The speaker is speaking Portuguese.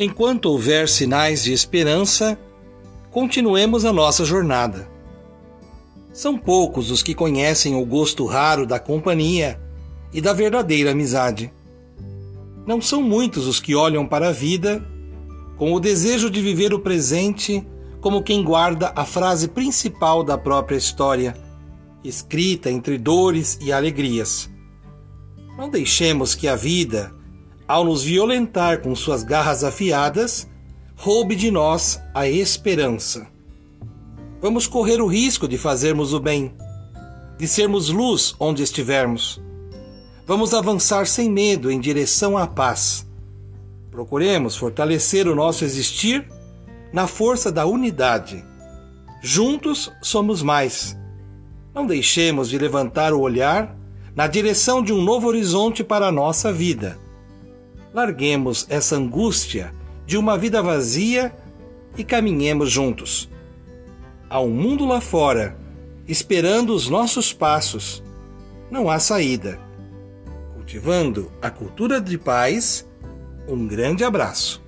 Enquanto houver sinais de esperança, continuemos a nossa jornada. São poucos os que conhecem o gosto raro da companhia e da verdadeira amizade. Não são muitos os que olham para a vida com o desejo de viver o presente como quem guarda a frase principal da própria história, escrita entre dores e alegrias. Não deixemos que a vida, ao nos violentar com suas garras afiadas, roube de nós a esperança. Vamos correr o risco de fazermos o bem, de sermos luz onde estivermos. Vamos avançar sem medo em direção à paz. Procuremos fortalecer o nosso existir na força da unidade. Juntos somos mais. Não deixemos de levantar o olhar na direção de um novo horizonte para a nossa vida. Larguemos essa angústia de uma vida vazia e caminhemos juntos. Há um mundo lá fora, esperando os nossos passos. Não há saída. Cultivando a cultura de paz, um grande abraço.